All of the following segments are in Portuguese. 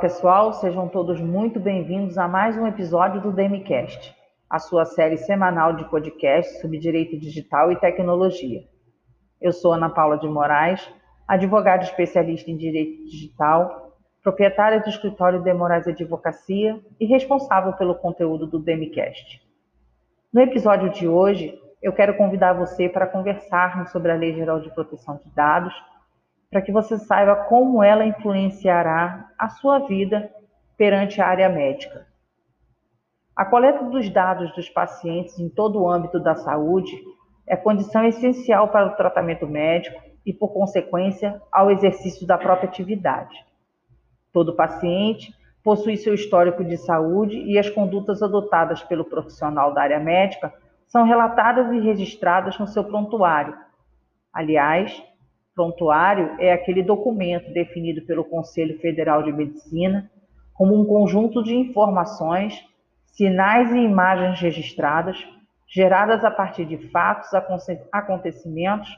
Pessoal, sejam todos muito bem-vindos a mais um episódio do DMCast, a sua série semanal de podcasts sobre direito digital e tecnologia. Eu sou Ana Paula de Moraes, advogada especialista em direito digital, proprietária do escritório de Moraes Advocacia e responsável pelo conteúdo do DMCast. No episódio de hoje, eu quero convidar você para conversarmos sobre a Lei Geral de Proteção de Dados para que você saiba como ela influenciará a sua vida perante a área médica. A coleta dos dados dos pacientes em todo o âmbito da saúde é condição essencial para o tratamento médico e, por consequência, ao exercício da própria atividade. Todo paciente possui seu histórico de saúde e as condutas adotadas pelo profissional da área médica são relatadas e registradas no seu prontuário. Aliás, Prontuário é aquele documento definido pelo Conselho Federal de Medicina como um conjunto de informações, sinais e imagens registradas, geradas a partir de fatos, acontecimentos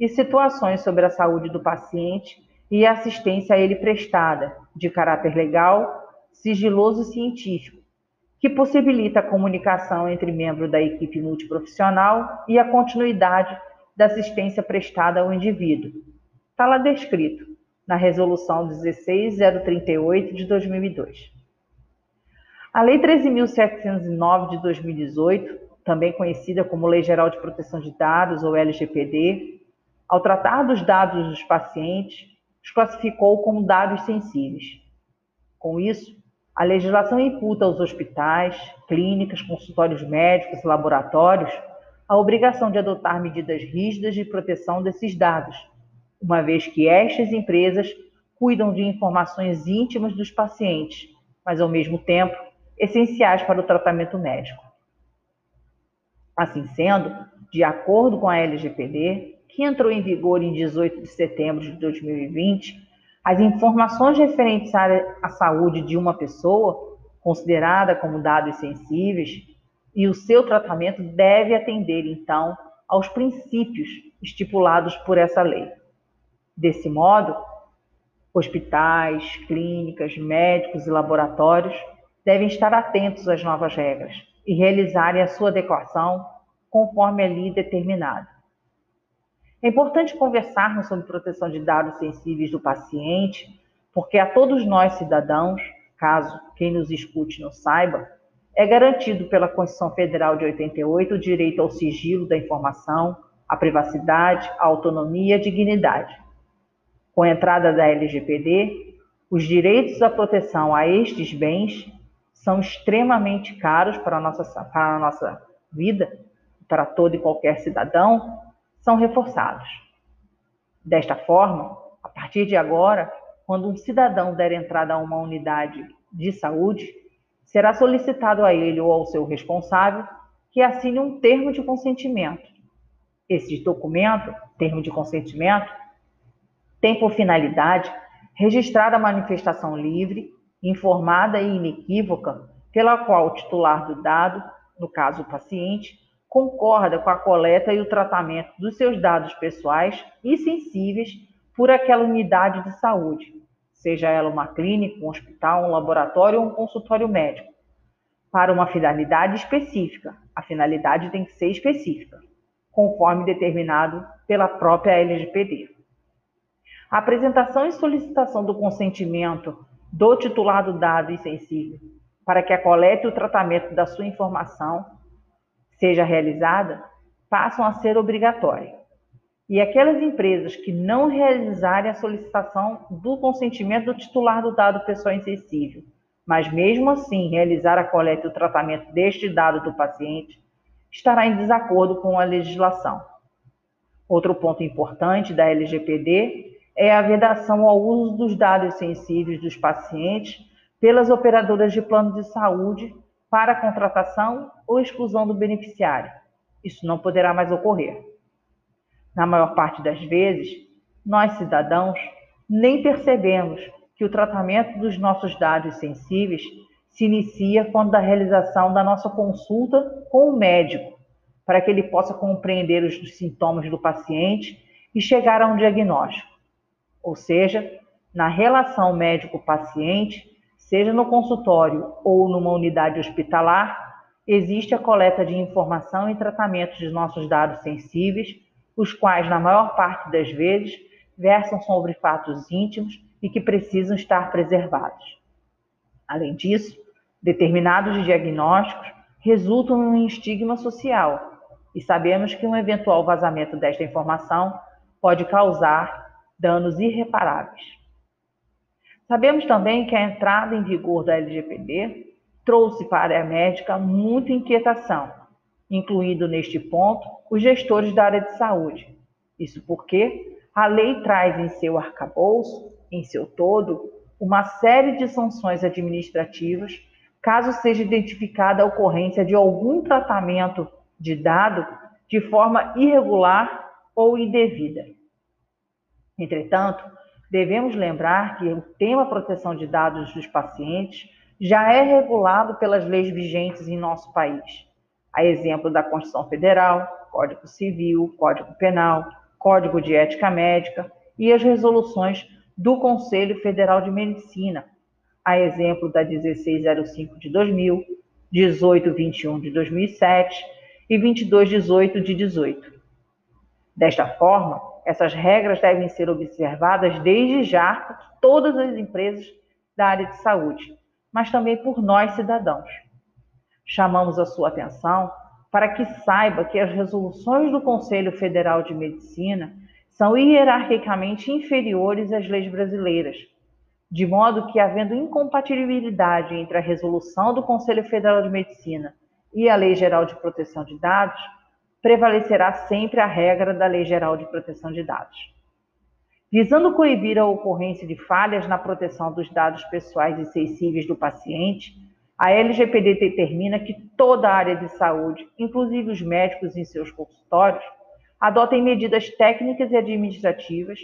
e situações sobre a saúde do paciente e a assistência a ele prestada, de caráter legal, sigiloso e científico, que possibilita a comunicação entre membros da equipe multiprofissional e a continuidade da assistência prestada ao indivíduo. Está lá descrito na Resolução 16038 de 2002. A Lei 13.709 de 2018, também conhecida como Lei Geral de Proteção de Dados, ou LGPD, ao tratar dos dados dos pacientes, os classificou como dados sensíveis. Com isso, a legislação imputa aos hospitais, clínicas, consultórios médicos e laboratórios a obrigação de adotar medidas rígidas de proteção desses dados, uma vez que estas empresas cuidam de informações íntimas dos pacientes, mas ao mesmo tempo essenciais para o tratamento médico. Assim sendo, de acordo com a LGPD, que entrou em vigor em 18 de setembro de 2020, as informações referentes à saúde de uma pessoa, considerada como dados sensíveis, e o seu tratamento deve atender, então, aos princípios estipulados por essa lei. Desse modo, hospitais, clínicas, médicos e laboratórios devem estar atentos às novas regras e realizarem a sua adequação conforme ali determinado. É importante conversarmos sobre proteção de dados sensíveis do paciente, porque a todos nós cidadãos, caso quem nos escute não saiba, é garantido pela Constituição Federal de 88 o direito ao sigilo da informação, à privacidade, à autonomia e à dignidade. Com a entrada da LGPD, os direitos à proteção a estes bens são extremamente caros para a nossa, para a nossa vida, para todo e qualquer cidadão, são reforçados. Desta forma, a partir de agora, quando um cidadão der entrada a uma unidade de saúde, será solicitado a ele ou ao seu responsável que assine um termo de consentimento. Esse documento, termo de consentimento, tem por finalidade registrar a manifestação livre, informada e inequívoca pela qual o titular do dado, no caso o paciente, concorda com a coleta e o tratamento dos seus dados pessoais e sensíveis por aquela unidade de saúde, seja ela uma clínica, um hospital, um laboratório ou um consultório médico, para uma finalidade específica. A finalidade tem que ser específica, conforme determinado pela própria LGPD. A apresentação e solicitação do consentimento do titular do dado e sensível para que a coleta e o tratamento da sua informação seja realizada passam a ser obrigatórias. E aquelas empresas que não realizarem a solicitação do consentimento do titular do dado pessoal insensível, mas mesmo assim realizar a coleta e o tratamento deste dado do paciente, estará em desacordo com a legislação. Outro ponto importante da LGPD é a vedação ao uso dos dados sensíveis dos pacientes pelas operadoras de plano de saúde para contratação ou exclusão do beneficiário. Isso não poderá mais ocorrer. Na maior parte das vezes, nós cidadãos nem percebemos que o tratamento dos nossos dados sensíveis se inicia quando da realização da nossa consulta com o médico, para que ele possa compreender os sintomas do paciente e chegar a um diagnóstico. Ou seja, na relação médico-paciente, seja no consultório ou numa unidade hospitalar, existe a coleta de informação e tratamento de nossos dados sensíveis, os quais, na maior parte das vezes, versam sobre fatos íntimos e que precisam estar preservados. Além disso, determinados diagnósticos resultam em um estigma social e sabemos que um eventual vazamento desta informação pode causar danos irreparáveis. Sabemos também que a entrada em vigor da LGPD trouxe para a médica muita inquietação, incluindo neste ponto os gestores da área de saúde. Isso porque a lei traz em seu arcabouço, em seu todo, uma série de sanções administrativas caso seja identificada a ocorrência de algum tratamento de dado de forma irregular ou indevida. Entretanto, devemos lembrar que o tema proteção de dados dos pacientes já é regulado pelas leis vigentes em nosso país, a exemplo da Constituição Federal, Código Civil, Código Penal, Código de Ética Médica e as resoluções do Conselho Federal de Medicina, a exemplo da 1605 de 2000, 1821 de 2007 e 2218 de 18. Desta forma, essas regras devem ser observadas desde já por todas as empresas da área de saúde, mas também por nós cidadãos. Chamamos a sua atenção para que saiba que as resoluções do Conselho Federal de Medicina são hierarquicamente inferiores às leis brasileiras, de modo que, havendo incompatibilidade entre a resolução do Conselho Federal de Medicina e a Lei Geral de Proteção de Dados, prevalecerá sempre a regra da Lei Geral de Proteção de Dados. Visando coibir a ocorrência de falhas na proteção dos dados pessoais e sensíveis do paciente, a LGPD determina que toda a área de saúde, inclusive os médicos em seus consultórios, adotem medidas técnicas e administrativas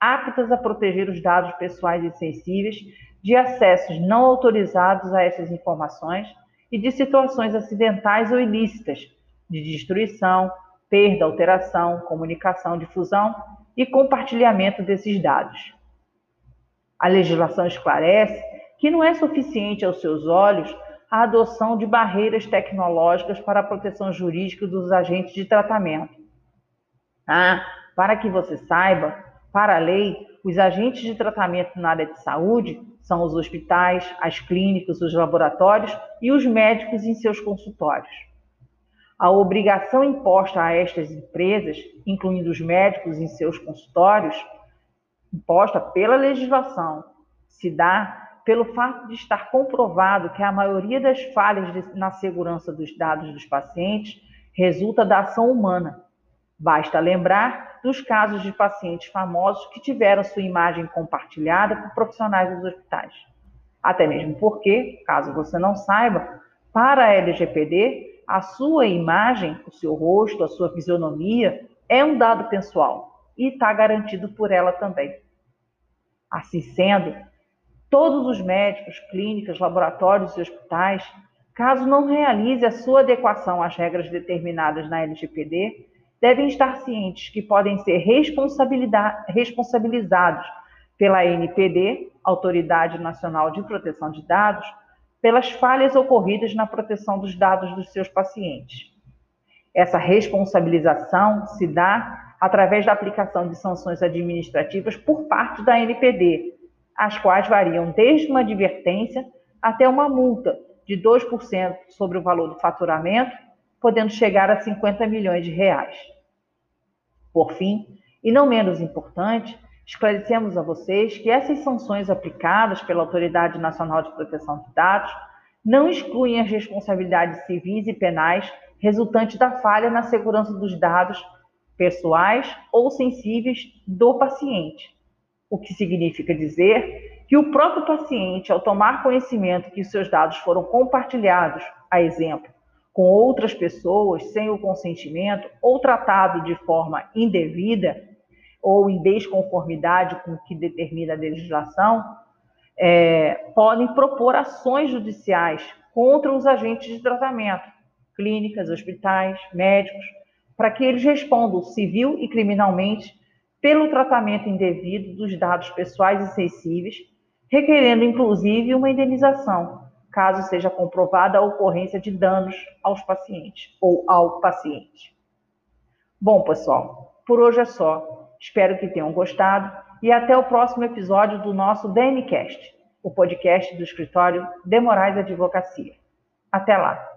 aptas a proteger os dados pessoais e sensíveis de acessos não autorizados a essas informações e de situações acidentais ou ilícitas de destruição, perda, alteração, comunicação, difusão e compartilhamento desses dados. A legislação esclarece que não é suficiente aos seus olhos a adoção de barreiras tecnológicas para a proteção jurídica dos agentes de tratamento. Ah, para que você saiba, para a lei, os agentes de tratamento na área de saúde são os hospitais, as clínicas, os laboratórios e os médicos em seus consultórios. A obrigação imposta a estas empresas, incluindo os médicos em seus consultórios, imposta pela legislação, se dá pelo fato de estar comprovado que a maioria das falhas de, na segurança dos dados dos pacientes resulta da ação humana. Basta lembrar dos casos de pacientes famosos que tiveram sua imagem compartilhada por profissionais dos hospitais. Até mesmo porque, caso você não saiba, para a LGPD, a sua imagem, o seu rosto, a sua fisionomia é um dado pessoal e está garantido por ela também. Assim sendo, todos os médicos, clínicas, laboratórios e hospitais, caso não realize a sua adequação às regras determinadas na LGPD, devem estar cientes que podem ser responsabilizados pela NPD, Autoridade Nacional de Proteção de Dados, pelas falhas ocorridas na proteção dos dados dos seus pacientes. Essa responsabilização se dá através da aplicação de sanções administrativas por parte da NPD, as quais variam desde uma advertência até uma multa de 2% sobre o valor do faturamento, podendo chegar a 50 milhões de reais. Por fim, e não menos importante, Esclarecemos a vocês que essas sanções aplicadas pela Autoridade Nacional de Proteção de Dados não excluem as responsabilidades civis e penais resultantes da falha na segurança dos dados pessoais ou sensíveis do paciente. O que significa dizer que o próprio paciente, ao tomar conhecimento que seus dados foram compartilhados, a exemplo, com outras pessoas sem o consentimento ou tratado de forma indevida, ou em desconformidade com o que determina a legislação, é, podem propor ações judiciais contra os agentes de tratamento, clínicas, hospitais, médicos, para que eles respondam civil e criminalmente pelo tratamento indevido dos dados pessoais e sensíveis, requerendo inclusive uma indenização, caso seja comprovada a ocorrência de danos aos pacientes ou ao paciente. Bom, pessoal, por hoje é só. Espero que tenham gostado e até o próximo episódio do nosso DMCast, o podcast do escritório de Moraes Advocacia. Até lá!